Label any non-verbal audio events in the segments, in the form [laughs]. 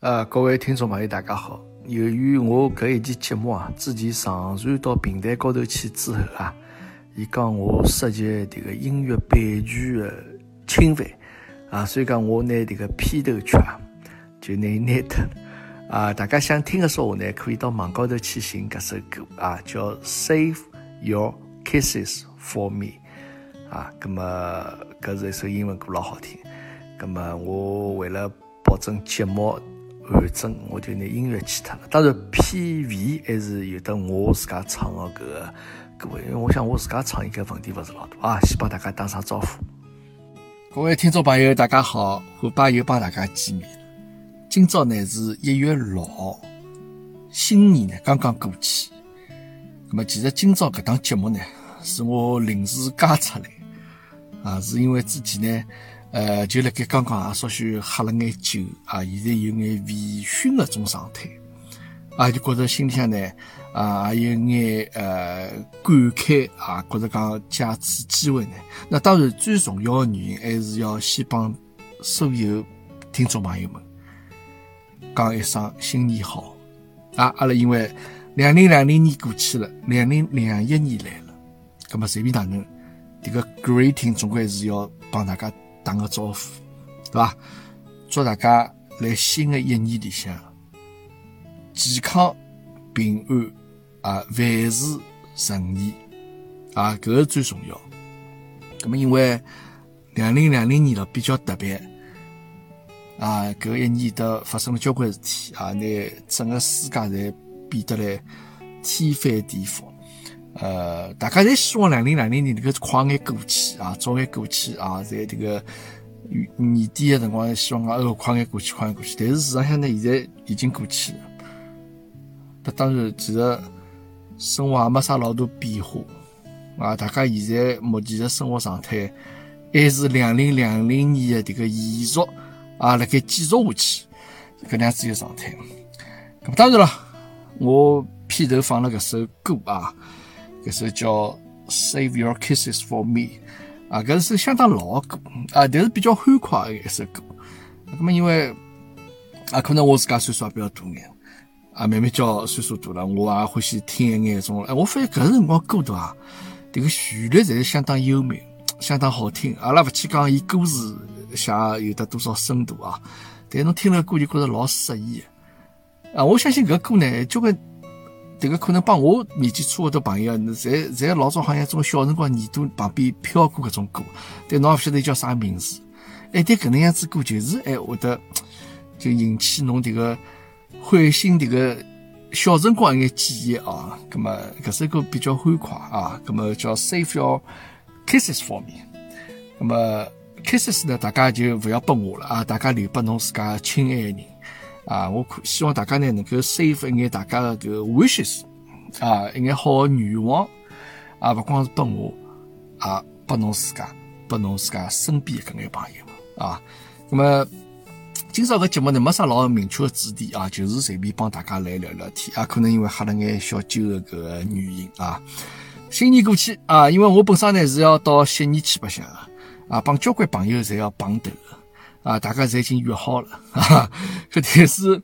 呃，各位听众朋友，大家好。由于我搿一期节目啊，之前上传到平台高头去之后啊，伊讲我涉及迭个音乐版权的侵犯啊，所以讲我拿迭个片头曲啊，就拿伊拿脱啊。大家想听个说话呢，可以到网高头去寻搿首歌啊，叫《Save Your Kisses for Me》啊。葛么搿是一首英文歌，老好听。葛么我为了保证节目。完整，我就拿音乐去脱了。当然，PV 还是有的我自家唱的搿个歌，因为我想我自家唱应该问题勿是老大啊。先帮大家打声招呼，各位听众朋友，大家好，虎爸又帮大家见面。今朝呢是一月六号，新年呢刚刚过去。那么其实今朝搿档节目呢是我临时加出来，啊，是因为之前呢。呃，就辣盖刚刚啊，稍许喝了眼酒啊，现在有眼微醺的种状态，啊，就觉着心里向呢啊，有眼呃感慨啊，觉着讲借此机会呢，那当然最重要的原因还是要先帮所有听众朋友们讲一声新年好啊！阿拉因为两零两零年过去了，两零两一年来了，那么随便哪能，这个 greeting 总归是要帮大家。打个招呼，对吧？祝大家来新的一年里向健康平安啊，万事顺意啊，搿个最重要。那么因为两零两零年了比较特别啊，搿一年的发生了交关事体啊，那整个世界侪变得来天翻地覆。呃，大家侪希望两零两零年能够快眼过去啊，早眼过去啊，在这个年底的辰光，希望讲哦快眼过去，快眼过去。但是事实上呢，现在已经过去了。那当然，其实生活也没啥老多变化啊。大家现在目前的生活状态还是两零两零年的这个延续啊，辣盖继续下去，搿能样子一个状态。咁当然了，我片头放了搿首歌啊。搿首叫《Save Your Kisses for Me》啊，搿是相当老歌啊，但是比较欢快的一首歌。那么因为啊，可能我自家岁数也比较大眼啊，慢慢叫岁数大了，我也欢喜听一眼种。哎，我发现搿辰光歌啊，这个旋律侪是相当优美，相当好听。阿拉勿去讲伊歌词写有得多少深度啊，但侬听了歌就觉着老适意啊。我相信搿歌呢，交关。这个可能帮我年纪差不多朋友，侪侪老早好像种小辰光耳朵旁边飘过搿种歌，但侬也勿晓得叫啥名字。哎，但搿能样子歌就是哎会得就引起侬这个唤醒这个小辰光一眼记忆啊。葛么搿首歌比较欢快啊，葛么叫 Save Your Kisses for Me。葛么 Kisses 呢，大家就勿要拨我了啊，大家留拨侬自家亲爱的人。啊，我可希望大家呢能够 save 一眼大家的个 wishes，啊，一眼好的愿望，啊，不光是拨我，啊，拨侬自家，拨侬自家身边搿眼朋友们，啊，那么今朝搿节目呢没啥老明确的主题啊，就是随便帮大家来聊聊天，啊，可能因为喝了眼小酒的搿个原因啊，新年过去啊，因为我本身呢是要到悉尼去白相的，啊，帮交关朋友侪要碰头。啊，大家侪已经约好了 [laughs] 啊！搿但是，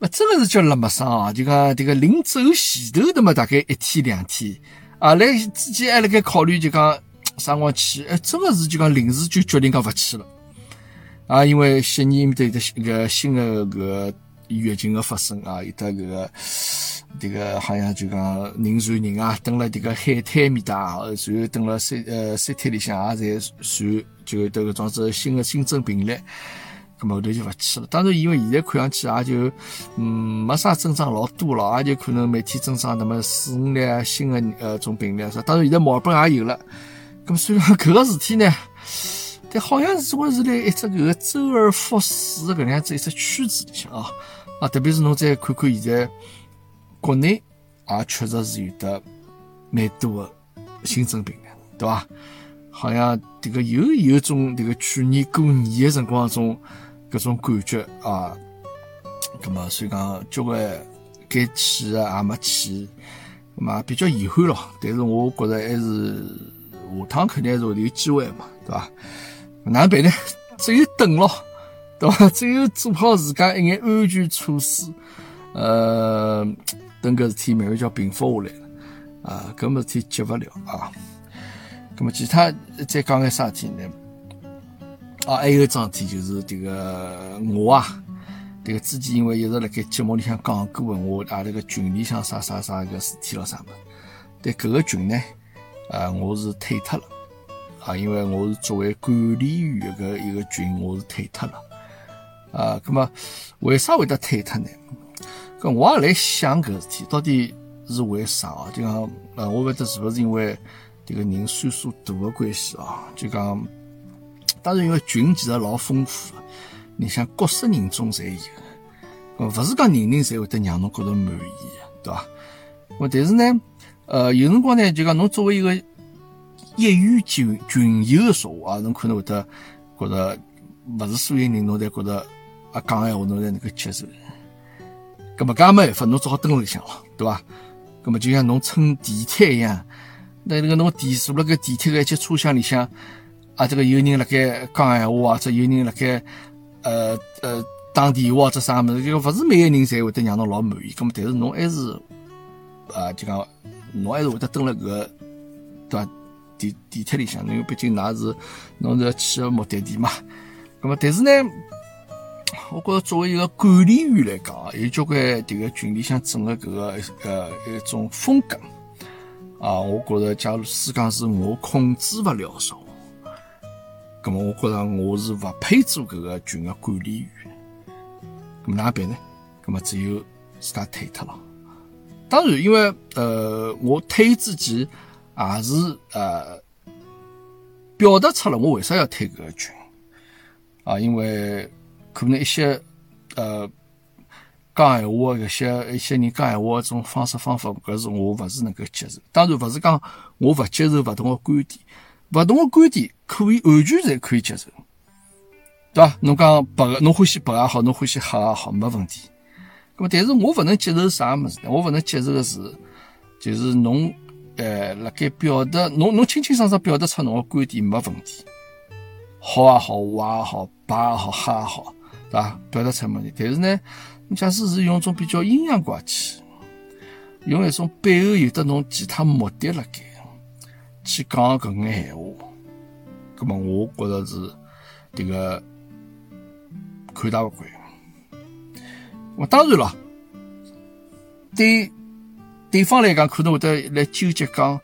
勿真个是叫辣么生啊！就讲迭个临走前头的嘛，大概一天两天啊，来之前还辣盖考虑，就讲啥辰光去？哎，真个是就讲临时就决定讲勿去了啊！因为悉尼面头有得一个新个搿疫情的发生啊，有得搿个迭个好像就讲人传人啊，登了迭个海滩面搭，随后登了三呃三滩里向也侪传。就得搿种子新的新增病例，咁后头就勿去了。当然，因为现在看上去也就嗯没啥增长老多了，也就可能每天增长那么四五例新的呃种病例。当然，现在墨尔本也有了。咁虽然搿个事体呢，但好像是我是辣一只搿个周而复始的搿样子一只圈子里向啊啊！特别是侬再看看现在国内也确实是有的蛮多的新增病例，对伐？好像这个又有种这个去年过年的辰光种搿种感觉啊，葛么所以讲交关该去的也没去，葛么比较遗憾咯。但是我觉着还是下趟肯定还是会有机会嘛，对伐？哪能办呢？只有等咯，对伐？只 [laughs] 有做好自家一眼安全措施，呃，等搿事体慢慢叫平复下来了，啊，搿么事体急勿了啊。葛么其他再讲眼啥事体呢？啊，还有桩事体就是迭个我啊，迭个之前因为一直辣盖节目里向讲过个，我啊迭个群里向啥啥啥个事体咯啥么？但搿个群呢，啊，我是退脱了，啊，因为我是作为管理员搿一个群，我是退脱了，啊，葛么为啥会得退脱呢？搿我也来想搿事体，到底是为啥啊？就讲，呃，我勿晓得是勿是因为迭个人岁数大个关系啊？就讲，当然因为群其实老丰富个，你像各色人种侪有，呃，勿是讲人人侪会得让侬觉着满意，对伐？咾但是呢？呃，有辰光呢，就讲侬作为一个业余群群友的说话，侬可能会得觉得勿是所有人侬侪觉得啊讲闲话侬才能够接受。咁么搿没办法，侬只好蹲辣里向了，对伐？咁么就像侬乘地铁一样，那那个侬地坐辣盖地铁个一节车厢里向啊，这个有人辣盖讲闲话，或者有人辣盖呃呃打电话或者啥物事，就勿是每个人侪会得让侬老满意。咁么但是侬还是啊，就讲。侬还是会得蹲辣搿对伐？地地铁里向，因为毕竟㑚是侬是要去个目的地嘛。咁么，但是呢，我觉着作为一个管理员来讲，有交关迭个群里向整个搿个呃一种风格啊，我觉着假如是讲是我控制勿了说，咁么我觉着我是勿配做搿个群个管理员。咁哪办呢？咁么只有自家退脱了。当然，因为呃，我退之前也是呃表达出了我为啥要退搿个群啊，因为可能一些呃讲闲话，一些一些人讲闲话种方式方法，搿是我勿是能够接受。当然，勿是讲我勿接受勿同个观点，勿同个观点可以完全侪可以接受，对伐？侬讲白个，侬欢喜白也好，侬欢喜黑也好，没问题。咁但是我勿能接受啥物事呢？我勿能接受个是，就是侬，呃，辣盖表达，侬侬清清爽爽表达出侬个观点没问题，好也好，坏也好，白也好，黑也好，对伐？表达出问题。但是呢，你假使是用一种比较阴阳怪气，用一种背后有得侬其他目的辣盖，去讲搿眼闲话，咁么我觉着是迭个看大勿惯。我当然了，对对方来讲，可能会得来纠结讲，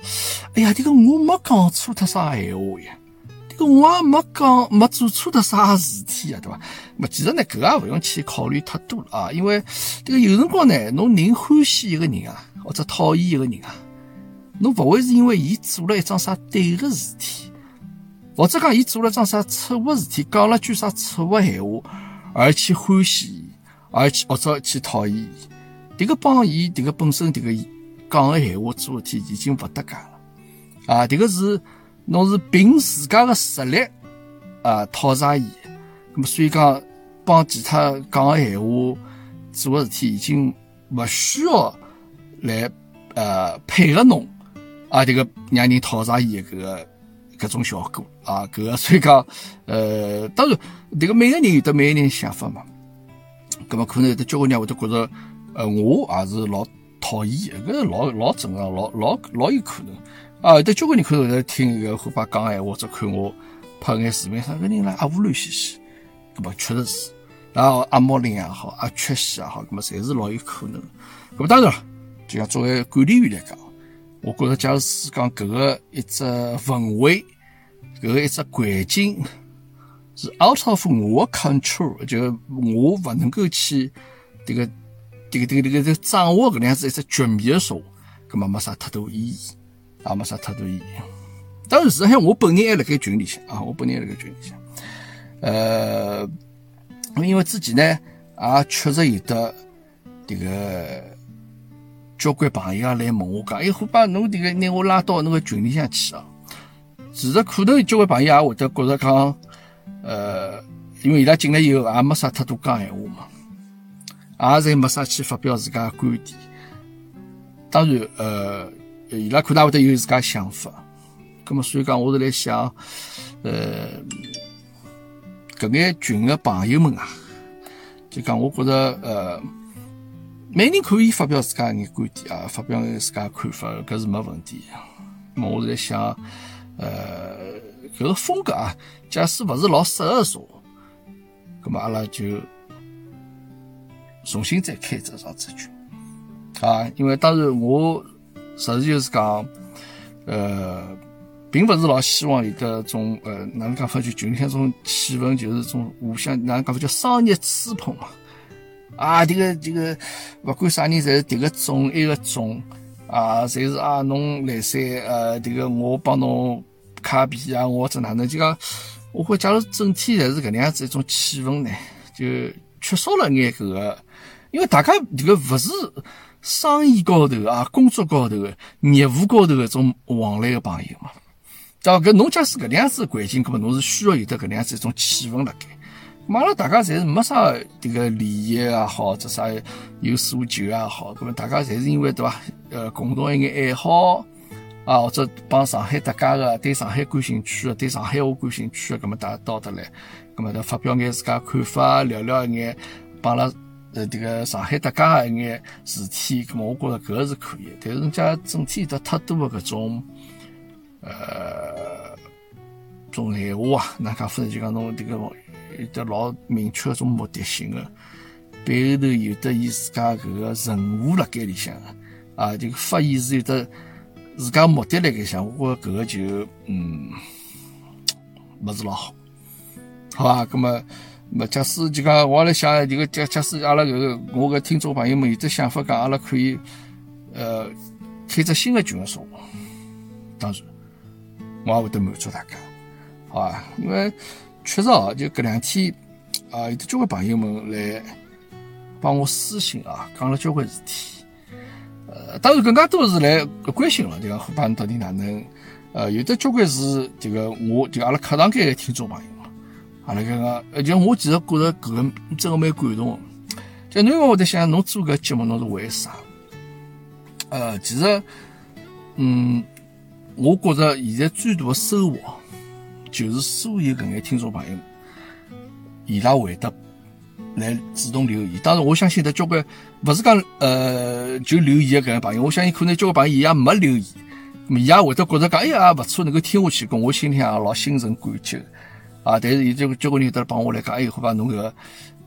哎呀，这个我没讲错他啥闲话呀，我也没讲没做错的啥事体呀，对吧？那其实呢，搿也勿用去考虑太多了啊，因为这个有辰光呢，侬宁欢喜一个人啊，或者讨厌一个人啊，侬勿会是因为伊做了一桩啥对的事体，或者讲伊做了桩啥错误事体，讲了句啥错误闲话，而去欢喜。而去或者去讨厌伊，迭个帮伊迭个本身迭个讲个闲话做事体已经勿搭界了啊！迭个是侬是凭自家个实力啊讨伐伊，那么所以讲帮其他讲个闲话做个事体已经勿需要来呃配合侬啊！迭个让人讨伐伊搿个搿种效果啊！搿个 [laughs] 所以讲呃，当然迭个每个人有得每个人想法嘛。咁么可能有的交关人会得觉着，呃，我也是老讨厌，搿个老老正常，老老老有可能。啊，有的交关人可能会听一个后把讲闲话，或者看我拍眼视频，啥个人来阿乌乱兮兮，咁么确实是，然后阿毛林也好，阿缺西也好，咁么侪是老有可能。咁么当然了，就像作为管理员来讲，我觉着假如是讲搿个一只氛围，搿个一只环境。是 out of 我 control，就我勿能够去这个这个这个这个掌握搿能样子一只局面的时候，搿么没啥太大意义，也没啥太多意义。当然，事实上我本人还辣盖群里向啊，我本人还辣盖群里向。呃，因为之前呢，也确实有的这个交关朋友啊来问我讲，哎，虎爸，侬这个拿我拉到那个群里向去啊？其实可能交关朋友也会得觉着讲。呃，因为伊拉进来以后也没啥太多讲闲话嘛，也侪没啥去发表自家观点。当然，呃，伊拉可能会得有自家想法。咁么，所以讲，我是来想，呃，搿眼群的朋友们啊，就讲我觉着呃，每人可以发表自家眼观点啊，发表自家看法，搿是没问题。么我是来想，呃，搿个风格啊，假使勿是老适合说，葛么阿拉就重新再开这场子群啊，因为当然我实事求是讲，呃。并不是老希望有的种呃，哪能讲法就群里向种气氛，就是种互相哪能讲法叫商业吹捧嘛。啊，这个这个，不管啥人，侪是迭个种一个种啊，侪是啊，侬来塞呃，这个我帮侬卡币啊，我这哪能就讲，我会假如整体侪是搿能样子一种气氛呢，就缺少了眼搿个，因为大家这个勿是生意高头啊，工作高头业务高头搿种往来的朋友嘛。对伐搿侬假使搿能样子环境，搿么侬是需要有得搿能样子一种气氛辣盖。阿拉大家侪是没啥迭个利益也好，或者啥有诉求也好，搿么大家侪是因为对伐？呃，共同一眼爱好啊，或者帮上海搭界个，对上海感兴趣个，对上海话感兴趣个，搿么大家到得来，搿么发表眼自家看法，聊聊一眼帮阿拉呃迭个上海搭界个一眼事体，搿么我觉着搿是可以。但是人家整体得太多个搿种。呃，种闲话啊，那讲，反正就讲侬这个有得老明确种目的性的，背后头有得伊自家搿个任务辣盖里向啊，这个发言是有的自家目的辣盖里向，我觉搿个就嗯，勿是老好，好吧？葛么，么假使就讲我来想，这个假假使阿拉搿个我个听众朋友们有的想法讲，阿拉可以呃开只新的群说，当然。我也会得满足大家，好吧？因为确实哦，就搿两天啊，有的交关朋友们来帮我私信啊，讲了交关事体。呃，当然更加多是来关心了，就讲虎爸到底哪能？呃，有的交关是这个，我就阿拉课堂间的听众朋友，阿拉讲个，而且我其实觉着搿个真个蛮感动。就侬因为我在想，侬做搿节目侬是为啥？呃，其实，嗯。我觉着现在最大的收获，就是所有搿眼听众朋友，伊拉会得来主动留言。当然，我相信得交关，勿是讲呃就留言的搿眼朋友，我相信可能交关朋友伊也没留言，伊也会得觉着讲，哎呀，勿错，能够听下去，跟我心里向老心存感激啊。但是有这个交关人得帮我来讲，哎，好吧，侬搿个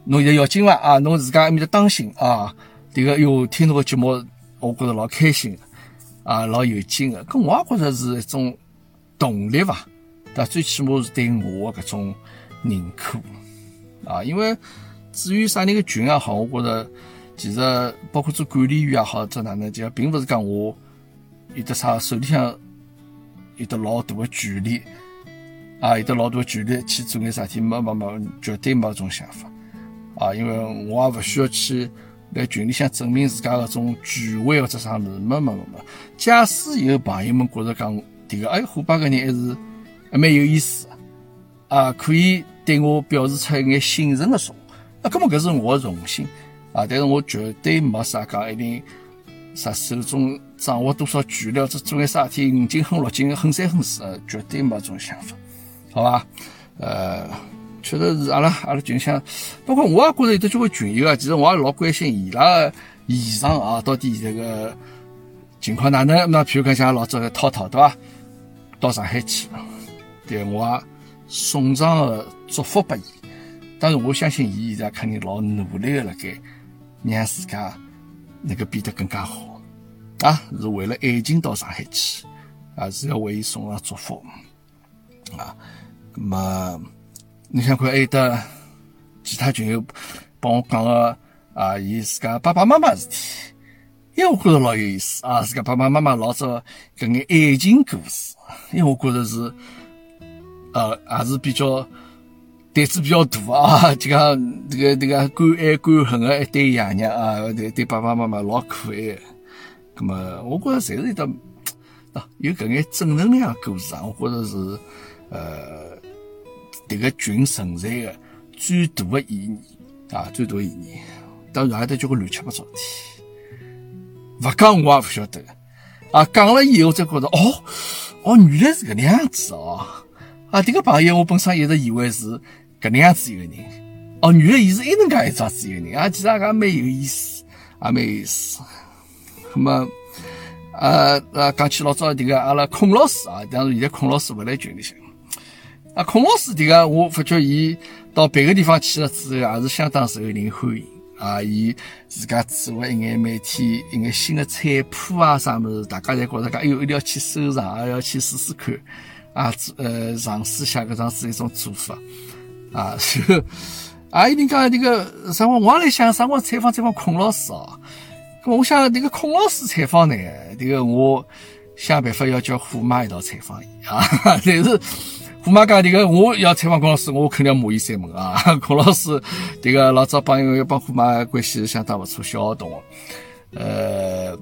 侬现在要紧了啊，侬自家埃面搭当心啊。迭个哟，听侬个节目，我觉着老开心。啊，老有劲的，搿我也觉着是一种动力伐？但最起码是对我的搿种认可啊。因为至于啥人个群也好，我觉着其实包括做管理员也好，做哪能讲，并不是讲我有得啥手里向有得老大的权利啊，有得老大的权利去做眼啥事体，没没没，绝对没种想法啊。因为我也勿需要去。在群里向证明自家搿种权威或者啥物事，没没没没。假使有朋友们觉着讲迭个，哎，虎爸搿人还是还蛮有意思啊，可以对我表示出一眼信任的说，那搿么搿是我的荣幸啊。但是我绝对没啥讲一定啥手中掌握多少权力，或者做眼啥事体五斤哼六斤哼三哼四，绝对没这种想法，好吧？呃。确实是阿拉阿拉群像，包括我也觉着有的几位群友啊，其实我也老关心伊拉个现状啊，到底这个情况哪能？那譬如讲像老早的涛涛对伐？到上海去，对我也送上个祝福拨伊。当然，我相信伊现在肯定老努力个辣盖让自家能够变得更加好啊，是为了爱情到上海去，啊，是要为伊送上祝福啊，么。你想看，还有得其他群友帮我讲个啊，伊自家爸爸妈妈事体，因为我觉着老有意思啊，自家爸爸妈妈老早搿眼爱情故事，因为我觉着是呃，还是比较胆子比较大啊，就讲这个这个敢爱敢恨的一对爷娘啊，对对爸爸妈妈老可爱。咁么，我觉着侪是一得啊，有搿眼正能量故事啊，我觉着是呃。这个群存在的最大的意义啊，最大的意义，当然还得交关乱七八糟事体，不讲我也不晓得啊。讲了以后才觉得，哦哦，原来是个样子哦。啊，这个朋友我本身一直以为是搿能样子一个人。哦，原来伊是一能介一桩子一个人啊，其实也蛮有意思，也蛮有意思。那么，呃呃，讲起老早迭个阿拉孔老师啊，当然现在孔老师勿辣群里向。啊，孔老师迭个，我发觉伊到别个地方去了之后，也是相当受人欢迎啊。伊自家做一眼每天一眼新的菜谱啊，啥物事，大家侪觉着讲，哎哟，一定要去收藏，要去试试看啊，呃，尝试下搿种是一种做法啊。[laughs] 是啊，一定讲迭个啥我我也来想，啥我采访采访孔老师哦。咁我想迭个孔老师采访呢，迭个我想办法要叫虎妈一道采访伊啊，[laughs] 但是。虎妈讲：“这个我要采访孔老师，我肯定要骂伊三门啊！[laughs] 孔老师，这个老早帮一帮虎妈关系相当不错，小学同学。呃，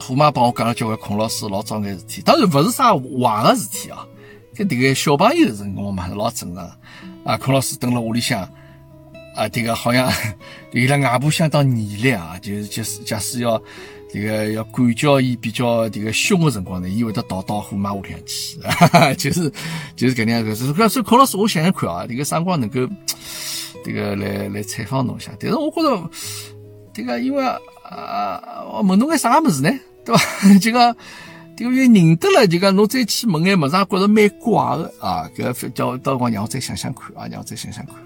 虎妈帮我讲了交关孔老师老早眼事体，当然不是啥坏的事体啊。跟这个小朋友的辰光嘛，老正常啊。孔老师蹲了屋里向啊，这个好像 [laughs] 伊拉外婆相当严厉啊，就是就是假使要。”这个要管教伊比较这个凶的辰光呢，伊会得逃到虎妈屋里向去，[laughs] 就是就是搿能样子。所以孔老师，我想想看啊，这个啥辰光能够这个来来采访侬一下？但是我觉着这个因为啊，我问侬个啥物事呢？对吧？[laughs] 这个这个认得了，就讲侬再去问眼物事，觉着蛮怪的啊。搿叫到辰光让我再想想看啊，让我再想想看。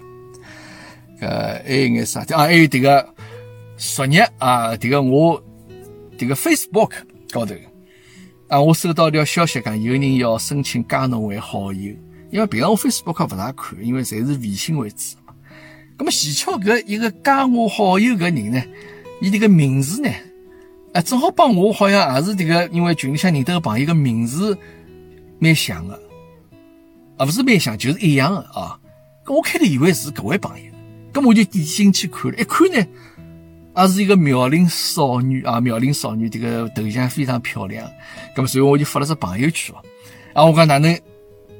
呃还有眼啥？啊，还有这个昨日啊，这个我。这个 Facebook 高头啊，我收到一条消息，讲有人要申请加侬为好友，因为平常我 Facebook 不大看，因为侪是微信为主嘛。那么蹊跷，搿一个加我好友搿人呢，伊这个名字呢，啊，正好帮我好像也是这个，因为群里向认得个朋友个名字蛮像的，啊，不是蛮像，就是一样的啊。我开头以为是搿位朋友，咁我就点进去看了，一看呢。啊是一个妙龄少女啊，妙龄少女，这个头像非常漂亮。咁么，所以我就发了只朋友圈哦。啊，我讲哪能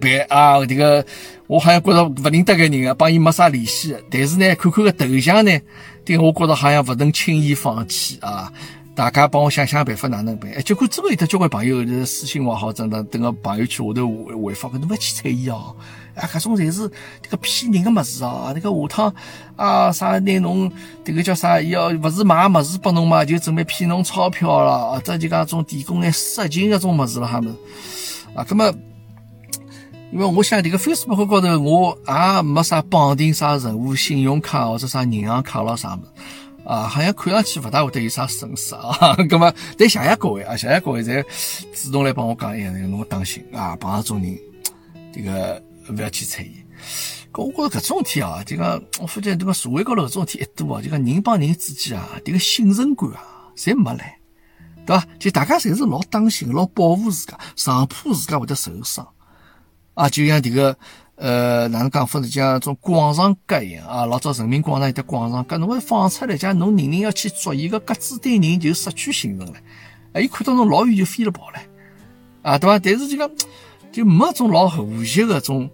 办啊？这个我好像觉着不认得个人啊，帮伊没啥联系。但是呢，看看个头像呢，这个我觉着好像不能轻易放弃啊。大家帮我想想办法，哪能办？哎，结果真个有得交关朋友是私信我，好，真的等个朋友圈下头回回复，侬勿去睬伊哦。啊，搿种侪是这个骗人的物事哦。那个下趟啊，啥拿侬这个叫啥？要勿是买物事拨侬嘛，就准备骗侬钞票了。或者就讲种提供眼色情搿种物事了，哈们啊，葛么？因为我想这个 Facebook 高头我也没啥绑定啥任何信用卡或者啥银行卡咯啥物事。啊，好像看上去勿大会得有啥损失啊。[laughs] 咁么，但谢谢各位啊，谢谢各位侪主动来帮我讲一下，侬当心啊，碰到种人，这个勿要去睬伊。搿我觉着搿种事体啊，就讲我发觉这个社会高头搿种事体一多啊，就讲人帮人之间啊，这个信任感啊，侪没了，对伐？就大家侪是老当心、老保护自家，生怕自家会得受伤啊，就像这个。呃，哪能讲法子？像种广场街一样啊，老早人民广场有的广场街，侬会放出来，讲侬人人要去捉伊个鸽子队人就失去信任了。哎，伊看到侬老远就飞了跑了，啊，对伐？但是就讲就没种老和谐个种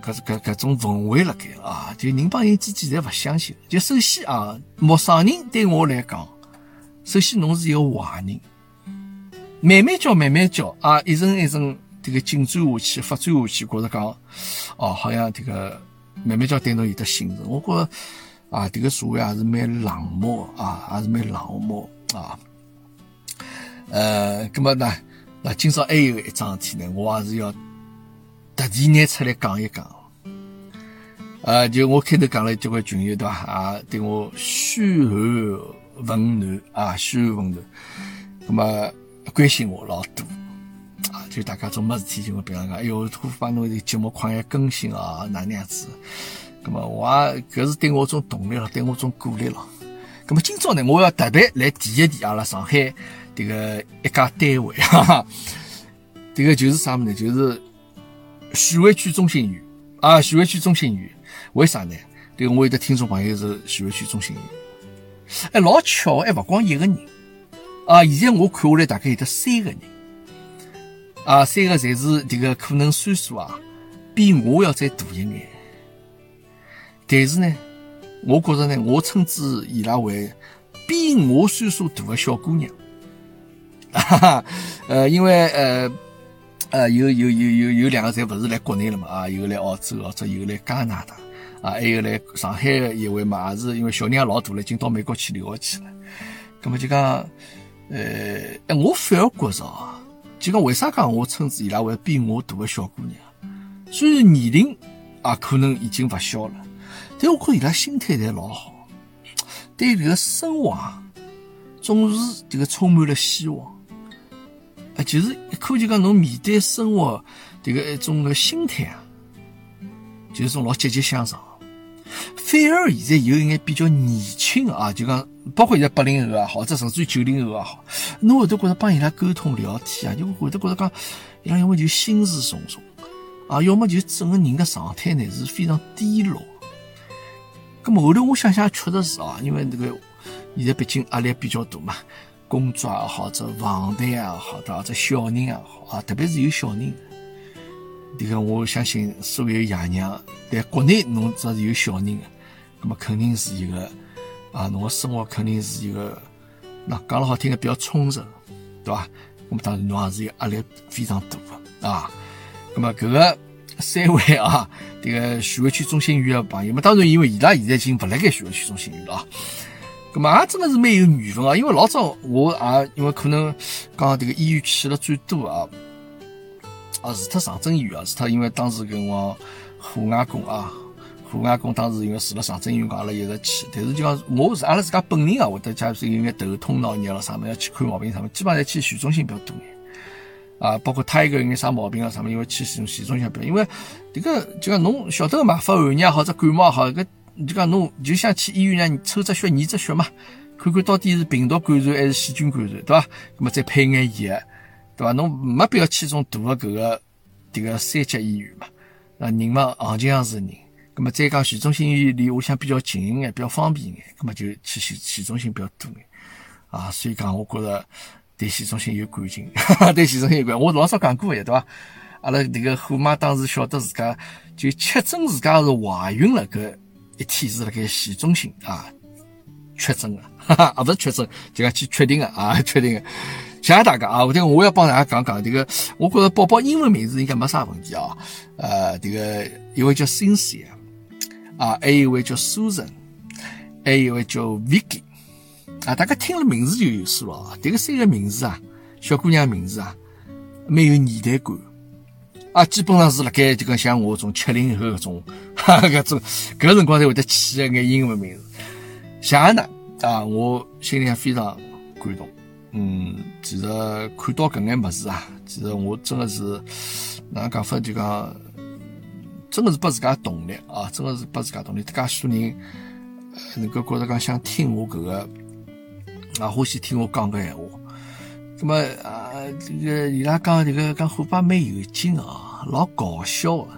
搿搿搿种氛围辣盖啊，就人帮人之间侪勿相信。就首先啊，陌生人对我来讲，首先侬是一个坏人，慢慢教，慢慢教啊，一层一层。这个进展下去，发展下去，觉着讲，哦，好像这个慢慢叫对侬有得信任。我觉啊，这个社会还是蛮冷漠啊，还是蛮冷漠啊。呃，那么呢，那今朝还有一桩事体呢，我还是要特地拿出来讲一讲。呃，就我开头讲了交关群友对吧？啊，对我嘘寒问暖啊，嘘寒问暖，那么关心我老多。就大家做没事体就会比方讲，哎哟，突把侬的节目快要更新啊，哪能样子？那么我也搿是对我种动力了，对我种鼓励了。那么今朝呢，我要特别来提一提阿拉上海这个一家单位，哈哈，这个就是啥么呢？就是徐汇区中心医院啊，徐汇区中心医院。为啥呢？这个我有的听众朋友是徐汇区中心医院。哎，老巧，还勿光一个人啊！现在我看下来，大概有得三个人。啊，三个侪是这个可能岁数啊，比我要再大一眼。但是呢，我觉着呢，我称之伊拉为比我岁数大的小姑娘。[laughs] 哈哈，呃，因为呃呃有有有有有两个侪勿是来国内了嘛，啊，有来澳洲，或者有来加拿大。啊，还有来上海的一位嘛，也是因为小人也老大了，已经到美国去留学去了。那么就讲，呃，哎，我反而觉着啊，就讲为啥讲我称之伊拉为比我大的小姑娘？虽然年龄啊可能已经勿小了，但我看伊拉心态侪老好，对这个生活啊，总是这个充满了希望。啊，就是一看就讲侬面对生活这个一种个心态啊，就是种老积极向上。反而现在有一眼比较年轻啊，就讲包括现在八零后啊，或者甚至于九零后也，好，侬会得觉得帮伊拉沟通聊天啊，就会得觉得讲伊拉要么就心事重重啊，要么就整个人的状态呢是非常低落。咁么后头我想想，确实是啊，因为这个现在毕竟压力比较大嘛。工作也好，者房贷也好，或者小人也好啊，特别是有小人，这个我相信所有爷娘在国内，侬只要是有小人的，那么肯定是一个啊，侬的生活肯定是一个，那讲了好听的比较充实，对吧？那么当然侬也是有压力非常大的啊。那么搿个三位啊，这个徐汇区中心医院的朋友们，当然因为伊拉现在已经不辣盖徐汇区中心医院了啊。咁嘛，也真的是蛮有缘分啊！因为老早我也因为可能讲这个医院去了最多啊，啊，除脱长征医院啊，除脱因为当时跟我虎外公啊，虎外公当时因为住了长征医院，阿拉一直去。但是就讲我是阿拉自家本人啊，会得假如说有眼头痛脑热了啥么要去看毛病啥么，基本上在去市中心比较多眼啊。包括他一个有眼啥毛病啊啥么，因为去市中心比较，因为这个就讲侬晓得嘛，发寒热好，者感冒好，搿。你就讲侬就像去医院，抽只血、验只血嘛，看看到底是病毒感染还是细菌感染，对吧？那么再配眼药，对吧？侬没必要去种大的搿个迭个三甲医院嘛，啊，人嘛行情上是人，那么再讲市中心医院离屋里向比较近一眼，比较方便一眼，那么就去市市中心比较多眼，啊，所以讲我觉着对市中心有感情，[laughs] 对市中心有感，我老早讲过的，对吧？阿拉迭个虎妈当时晓得自家就确诊自家是怀孕了搿。一天是辣盖市中心啊确诊的，哈 [laughs] 哈，啊不是确诊，就讲去确定的啊，确定的。谢谢大家啊，我听我要帮大家讲讲这个，我觉得宝宝英文名字应该没啥问题啊。呃，这个一位叫 Cynthia 啊，还有一位叫 Susan，还有一位叫 Vicky 啊，大家听了名字就有数了啊。这个三个名字啊，小姑娘名字啊，没有年代感。啊，基本上是辣盖这个像我这种七零后搿种，[laughs] 哈搿种搿辰光才会得起一眼英文名字。谢呢啊，我心里非常感动。嗯，其实看到搿眼物事啊，其实我真的是哪能讲法就讲，真的是拨自家动力啊，真的是拨自家动力。介许多人能够觉得讲想听我搿个，啊，欢喜听我讲个闲话。那么啊，这个伊拉讲这个讲虎爸蛮有劲啊，老搞笑的。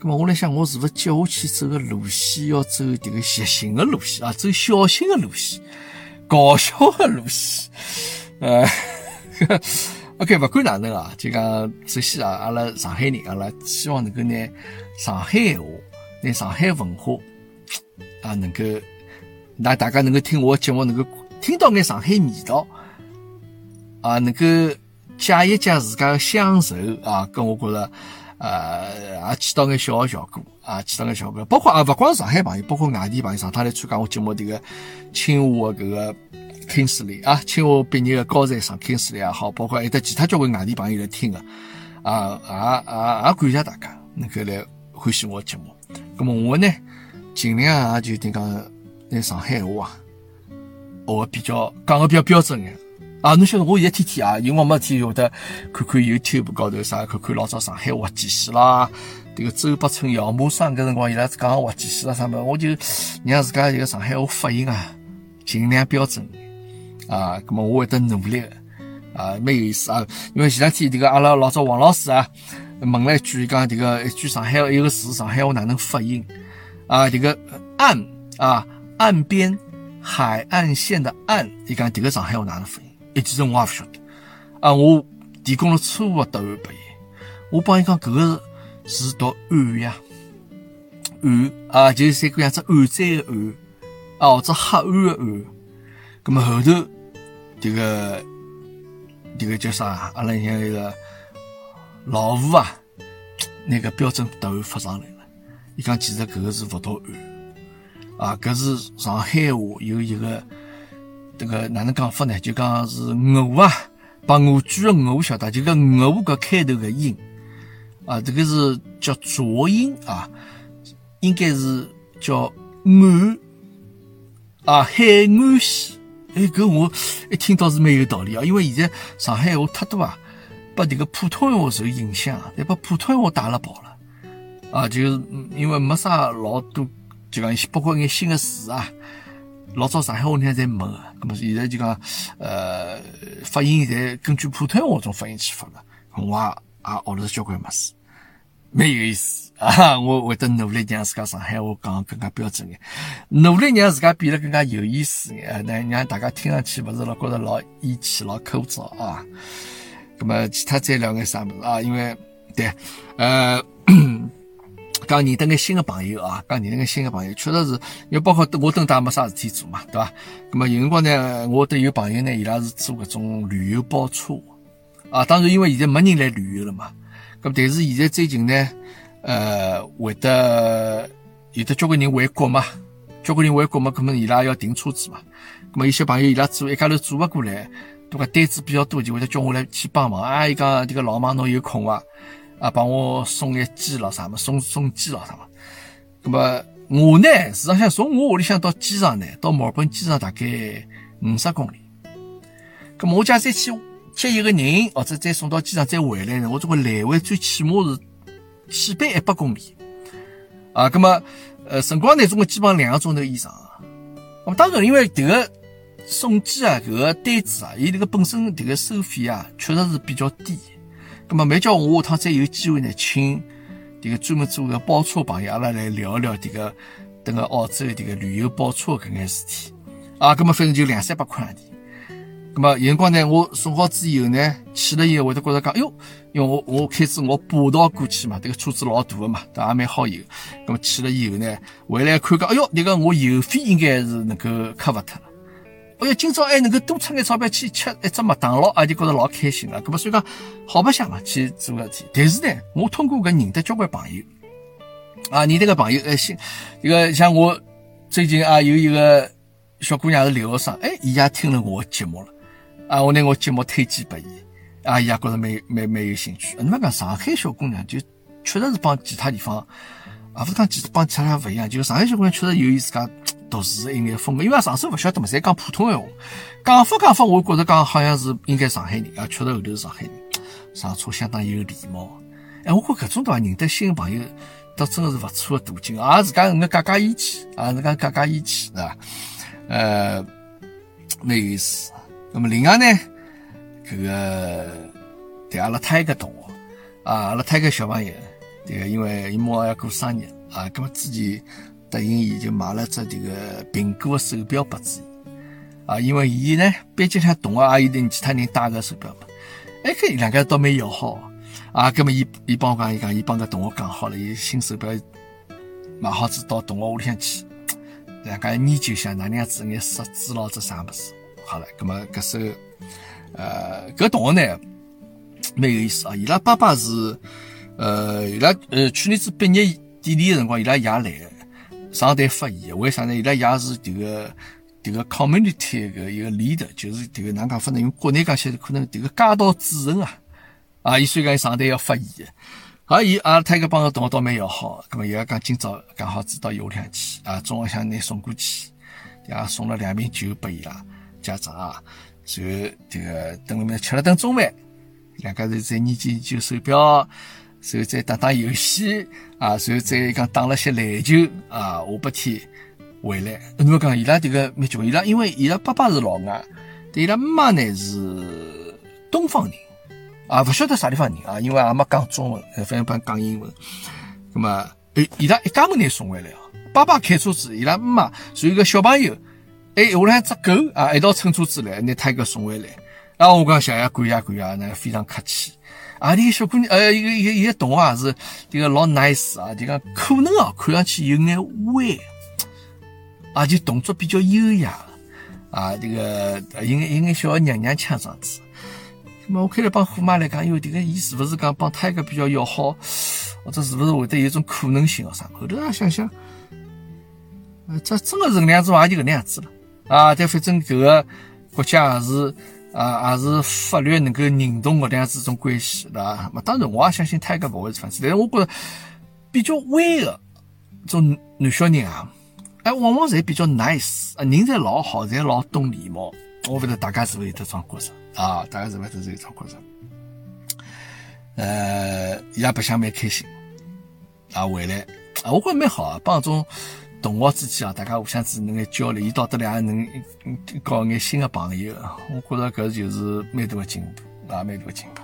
那么我来想，我是不是接下去走个路线要走这个谐星的路线啊，走小型的路线，搞笑的路线。呃，[laughs] OK，不管哪能啊，就讲首先啊，阿拉上海人，阿拉希望能够拿上海闲话、拿上海文化啊，能够让大家能够听我的节目，能够听到眼上海味道。啊，能够解一解自家的乡愁啊，跟我觉着，呃，也起到眼小的效果啊，起到眼效果。包括啊，不光是上海朋友，包括外地朋友，上趟来参加我节目这个清华的搿个 Kingsley 啊，清华毕业的高材生 Kingsley 也好，包括还得其他交关外地朋友来听的啊，也也也感谢大家能够来欢喜我节目。那么我呢，尽量也就听讲那上海话啊，学比较讲的比较标准眼。啊，侬晓得我现在天天啊，有辰光没天会得看看 YouTube 高头啥，看看老早上海话记戏啦，这个周伯春、姚木双搿辰光伊拉讲话记戏啦啥么，我就让自家这个上海话发音啊尽量标准啊，咁么我会得努力个啊，蛮有意思啊。因为前两天迭个阿拉老早王老师啊问了一句，讲迭个一句上海一个字上海话哪能发音啊？这个岸啊，岸边海岸线的岸，伊讲迭个上海话哪能发音？一其实我也不晓得，啊，我提供了错误的答案给伊。我帮伊讲，搿个是读岸呀，岸啊，就是三个样子，岸在的岸，啊，或者黑暗的暗。咁么后头，这个这个叫啥？阿拉像那个老吴啊，那个标准答案发上来了，伊讲其实搿个是佛道庵，啊，搿是上海话有一个迭个哪能讲法呢？就讲是鹅啊，把鹅句的鹅晓得，就个鹅搿开头个音，啊，这个是叫浊音啊，应该是叫岸啊，海岸线。哎，搿我一听到是蛮有道理啊，因为现在上海话太多啊，把这个普通话受影响，也把普通话打了跑了。啊，就是因为没啥老多，就讲包括眼新的词啊，老早上海话呢侪没个，那么现在就讲呃发音侪根据普通话种发音去发的，我也也学了交关么事。蛮有意思 [laughs] 啊！我会得努力让自家上海话讲更加标准眼，努力让自家变得更加有意思眼，那让大家听上去不是老觉得老义气、老口燥啊。那么其他再聊眼啥么子啊？因为对，呃，讲认得眼新的朋友啊，讲认得眼新的朋友，确实是因为包括我等大没啥事体做嘛，对吧？那么有辰光呢，我都有朋友呢，伊拉是做搿种旅游包车啊。当然，因为现在没人来旅游了嘛。咁但是现在最近呢，呃，会得有的交关人回国嘛，交关人回国嘛，可能伊拉要订车子嘛。咁么有些朋友伊拉做一家头做勿过来，对伐？单子比较多，就会得叫我来去帮忙。啊，伊讲这个老妈侬有空伐？啊，啊帮我送眼鸡咯啥么？送送鸡咯啥么？咁么我呢，实际上从我屋里向到机场呢，到墨尔本机场大概五十公里。咁么我假再去。接一个人，或者再送到机场再回来呢？我这个来回最起码是起码一百公里啊！那么，呃，辰光呢，总共基本上两个钟头以上。那么当然，因为这个送机啊，这个单子啊，伊这个本身这个收费啊，确实是比较低。那么，没叫我下趟再有机会呢，请这个专门做个包车朋友，阿拉来聊聊这个等个澳洲这个旅游包车搿眼事体啊。那么，反正就两三百块钿。那么有辰光呢，我送好之以后呢，去了以后会得觉着讲，哎哟，因为我我开始我霸道过去嘛，这个车子老大个嘛，也蛮好油。那么去了以后呢，回来看讲，哎哟，那个我油费应该是能够克服脱。哎哟，今朝还能够多出点钞票去吃一只麦当劳，啊，就觉着老开心了。那么所以讲，好白相嘛，去做事体。但是呢，我通过搿认得交关朋友，啊，认得个朋友，呃，新一个像我最近啊，有一个小姑娘是留学生，哎，伊也听了我节目了。啊，我拿我节目推荐拨伊，啊，伊也觉着蛮蛮蛮有兴趣。那么讲上海小姑娘就确实是帮其他地方，勿是讲其实帮其他地方勿一样，就是上海小姑娘确实有伊自家独自的一眼风格。因为上手勿晓得嘛，侪讲普通闲话，讲法讲法，我觉着讲好像是应该上海人，啊，确实后头是上海人，上车相当有礼貌。哎，我觉搿种对伐，认得新朋友，倒真的是勿错的途径，啊，自家能够加加义气，啊，自家加加义气，是吧？呃，蛮有意思。那么另外呢，这个对阿拉太一个同学啊，阿拉太一个小朋友，对个因为伊马上要过生日啊，那么之前答应伊就买了只这个苹果的手表拨自己啊，因为伊呢，班级上同学也有点其他人戴个手表嘛，哎，搿两个倒蛮要好啊，那么伊伊帮我讲，伊讲伊帮个同学讲好了，伊新手表买好子到同学屋里向去，两个研究一下哪能样子眼设置咯，这啥物事。好了，那么搿首，呃，搿同学呢，蛮有意思啊。伊拉爸爸是，呃，伊拉呃去年子毕业典礼的辰光，伊拉爷来上台发言。为啥呢？伊拉爷是这个这个 community 个一个 leader，就是这个哪能讲法呢？用国内讲起来，可能这个街道主任啊，啊，伊所以讲上台要发言。好，伊啊，他一个帮个同学倒蛮要好。那么伊拉讲今朝刚好子到伊屋里向去啊，中午向拿送过去，也送了两瓶酒拨伊拉。家长啊，然后这个等里面吃了顿中饭，两家头再研究研究手表，然后再打打游戏啊，然后再讲打了些篮球啊，下半天回来。那么讲伊拉这个蛮巧，伊拉因为伊拉爸爸是老外，但伊拉妈呢是东方人啊，不晓得啥地方人啊，因为也没讲中文，反正帮讲英文。那么，诶，伊拉一家门人送回来啊，爸爸开车子，伊拉妈随一个小朋友。哎，我俩只狗啊，一道乘车子来，拿他一个送回来。啊，我讲谢谢，感谢感谢，那非常客气。啊，这个小姑娘，呃，一个一个一个同学是这个老 nice 啊，就讲可能啊，看上去有眼歪，啊，就动作比较优雅，啊，这个有眼有眼小娘娘腔样子。那么我开始帮虎妈来讲，因为这个伊是不是讲帮他一个比较要好？或者是不是会得有种可能性哦？啥？后头啊想想，呃，这真的是搿样子话，就搿能样子了啊。但反正搿个国家也是啊，还是法律能够认同搿能样子种关系，对伐？嘛，当然我也相信他应该勿会是犯罪，但是我觉着比较歪个种男小人啊，哎，往往侪比较 nice，啊，人侪老好，侪老懂礼貌。我勿晓得大家是勿是有得种觉着啊？大家是勿是有种觉着？呃，也白相蛮开心。啊，回来啊，我觉着蛮好啊，帮种同学之间啊，大家互相之间能够交流，伊到得来也能交眼新的朋友。我觉着搿就是蛮大的进步啊，蛮大的进步。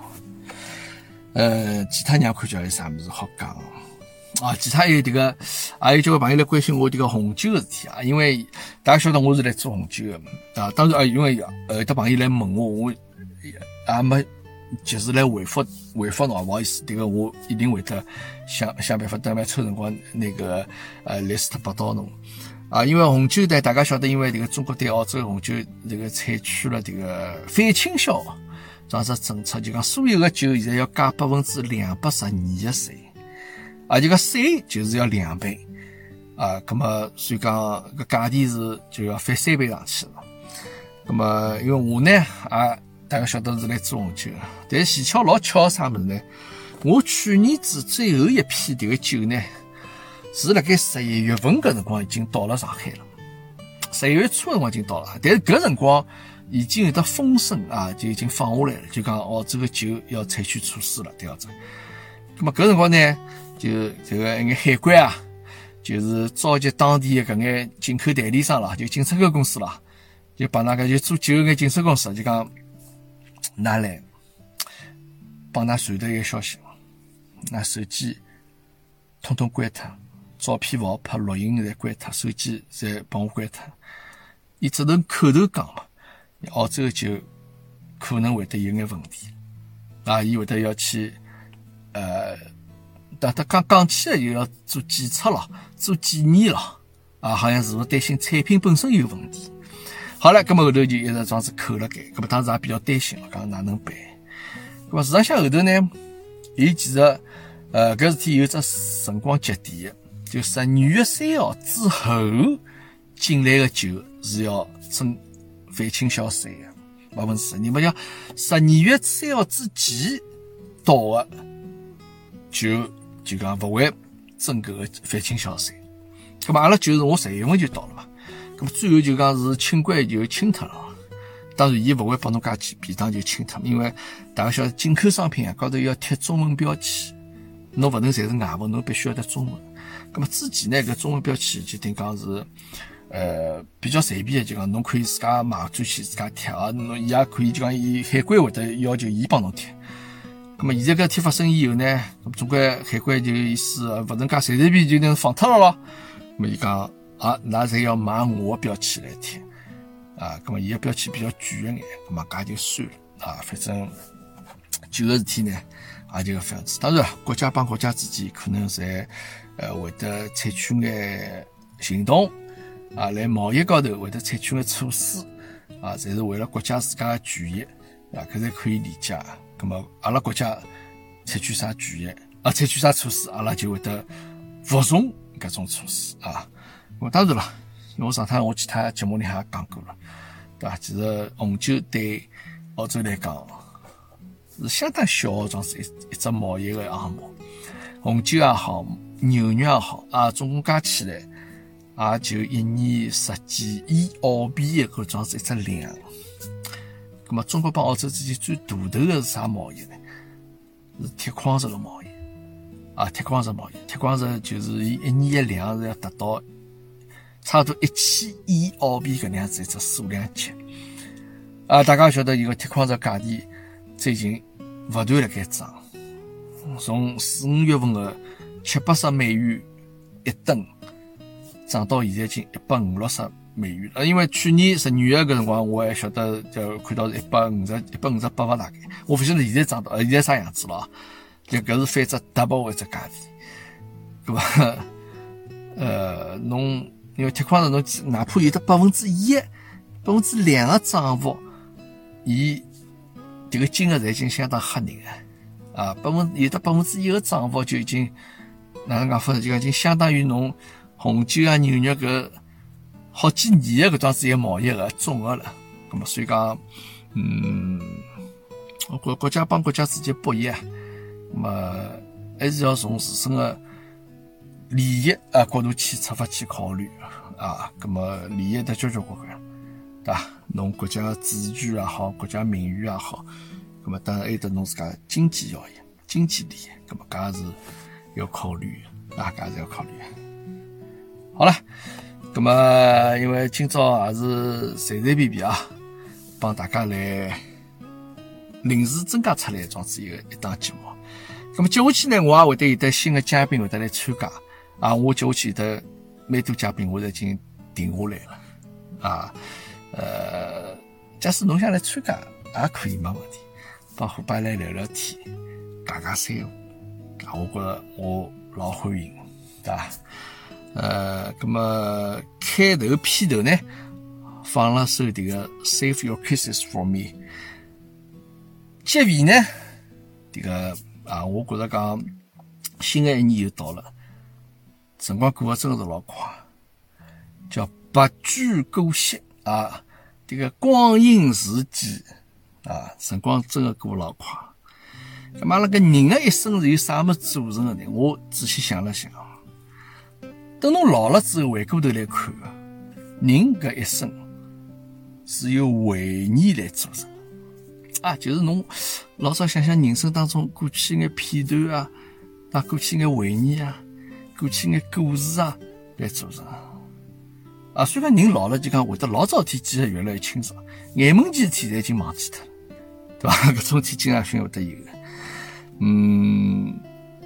呃，其他人看叫有啥物事好讲啊？其他还有迭个，还有交关朋友来关心我迭个红酒的事体啊，因为大家晓得我是来做红酒的嘛啊。当然啊，因为呃，有的朋友来问我，我也没。就是来回复回复侬，不好意思，这个我一定会得想想办法，等下抽辰光那个呃来斯特拨到侬啊。因为红酒呢，大家晓得，因为这个中国对澳洲红酒这个采取了这个反倾销这样子政策，就讲所有的酒现在要加百分之两百十二的税，啊，这个税就是要两倍啊。那么所以讲个价钿是就要翻三倍上去了。那么因为我呢啊。大家晓得是来做红酒，但是蹊跷老巧啥么子呢？我去年子最后一批这个酒呢，是辣盖十一月份搿辰光已经到了上海了。十一月初辰光已经到了，但是搿辰光已经有得风声啊，就已经放下来了，就讲澳洲个酒要采取措施了，这样子。那么搿辰光呢，就这个一眼海关啊，就是召集当地的搿眼进口代理商啦，就进出口公司啦，就帮那个就做酒眼进出口公司，就讲。拿来帮㑚传达一个消息，那手机统统关脱，照片勿好拍，录音侪关脱，手机侪帮我关脱。伊只能口头讲嘛，澳洲就可能会得有眼问题，啊，伊会得要去，呃，但他讲讲起来又要做检测了，做检验了，啊，好像是不是担心产品本身有问题？好了，咁么后头就一直装子扣了盖，咁么当时也比较担心，讲哪能办？咁么市场向后头呢，伊其实，呃，搿事体有只辰光节点的，就十二月三号之后进来的酒是要征反倾销税的，百分之十。你们讲十二月三号之前到的，酒就讲勿会征搿个反倾销税。咁么阿拉酒是我十月份就到了嘛。最后就讲是清关就清脱了，当然伊勿会帮侬加几便当就清脱，因为大家晓得进口商品啊高头要贴中文标签，侬勿能侪是外文，侬必须要得中文。咁么之前呢搿中文标签就等于讲是呃比较随便的，就讲侬可以自家买转去自家贴啊，侬伊也可以就讲伊海关会得要求伊帮侬贴。咁么现在搿事体发生以后呢，总归海关就意思勿能介随随便就能放脱了咯。咁么伊讲。啊，那侪要买我的标签来贴啊，咁么伊个标签比较贵一眼，咁么搿就算了啊。反正旧个事体呢，也就搿副样子。当然，国家帮国家之间可能侪呃会得采取眼行动啊，来贸易高头会得采取眼措施啊，侪是为了国家自家个权益啊，搿侪可以理解。咁么阿拉国家采取啥权益啊，采取啥措施，阿拉就会得服从搿种措施啊。我当然了，我上趟我其他节目里还讲过了，对吧？其实红酒对澳洲来讲是相当小的，种是一一只贸易的项目。红酒也好，牛肉也好啊，总共加起来也就一年十几亿澳币的搿种是一只量。那么中国帮澳洲之间最大头的是啥贸易呢？是铁矿石的贸易啊，铁矿石贸易，铁矿石就是伊一年的量是要达到。差不多一千亿澳币搿能样子一只数量级啊！大家晓得，一个铁矿石价钿最近勿断辣盖涨，从四五月份的七八十美元一吨，涨到现在近一百五六十美元了。因为去年十二月搿辰光，我还晓得就看到是一百五十、一百五十八大概。我勿晓得现在涨到现在啥样子了啊，就搿是翻只 double 一只价钿，对伐？呃，侬。因为铁矿石，侬哪怕有的百分之一、百分之两的涨幅，伊这个金额已经相当吓人了啊，百分有的百分之一个涨幅就已经哪能讲法呢？就讲已经相当于侬红酒啊、牛肉搿好几年的搿桩子一贸易个总额了。咁么所以讲，嗯，国国家帮国家之间博弈啊，咁么还是要从自身的利益啊角度去出发去考虑啊。咁么利益得交交关关，对伐？侬国家主权也好，国家名誉也好。咁么当然还有得侬自家经济效益、经济利益，咁么搿也是要考虑，啊，搿也是要考虑。好了，咁么因为今朝也是随随便便啊，帮大家来临时增加出来这样子一个一档节目。咁么接下去呢，我也会得有得新的嘉宾会得来参加啊，我接下去得蛮多嘉宾我都已经定下来了啊，呃，假使侬想来参加也可以，没问题。帮伙伴来聊聊天，讲讲三胡，我觉着我老欢迎，对吧？呃，咁么开头片头呢，放了首迭个 Save Your Kisses for Me。结尾呢，迭个啊，我觉着讲新的一年又到了，辰光过得真的是老快，叫白驹过隙啊，迭个光阴似箭。啊，辰光真的过老快。那么，那个人的一生是由啥么组成的呢？我仔细想了想，等侬老了之后回过头来看，人搿一生是由回忆来组成。啊，就是侬老早想想人生当中过去眼片段啊，啊，过去眼回忆啊，过去眼故事啊来组成。啊，虽然人老了就讲会得老早天记得越来越清爽，眼门前事体已经忘记脱了。对吧？[laughs] 搿种天经常性会得有的。嗯，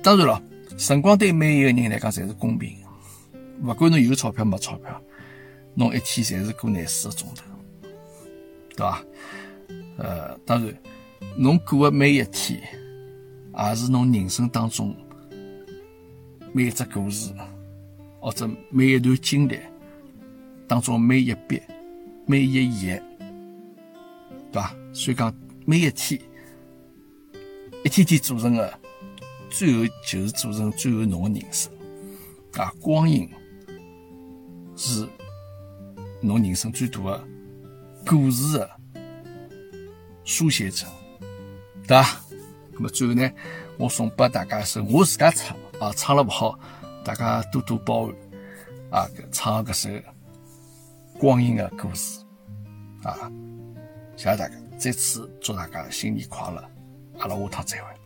当然了，辰光对每一个人来讲侪是公平，勿管侬有钞票没钞票，侬一天侪是过廿四个钟头，对吧？呃，当然，侬过的每一天，也是侬人生当中每一只故事，或者每一段经历当中每一笔、每一页，对吧？所以讲。每一天，一天天组成的，最后就是组成最后侬的人生啊！光阴是侬人生最大的故事的书写者，对吧？那么最后呢，我送拨大家一首我自家唱啊，唱了不好，大家多多包涵啊！唱搿首光阴的故事啊，谢谢大家。再次祝大家新年快乐！阿拉下趟再会。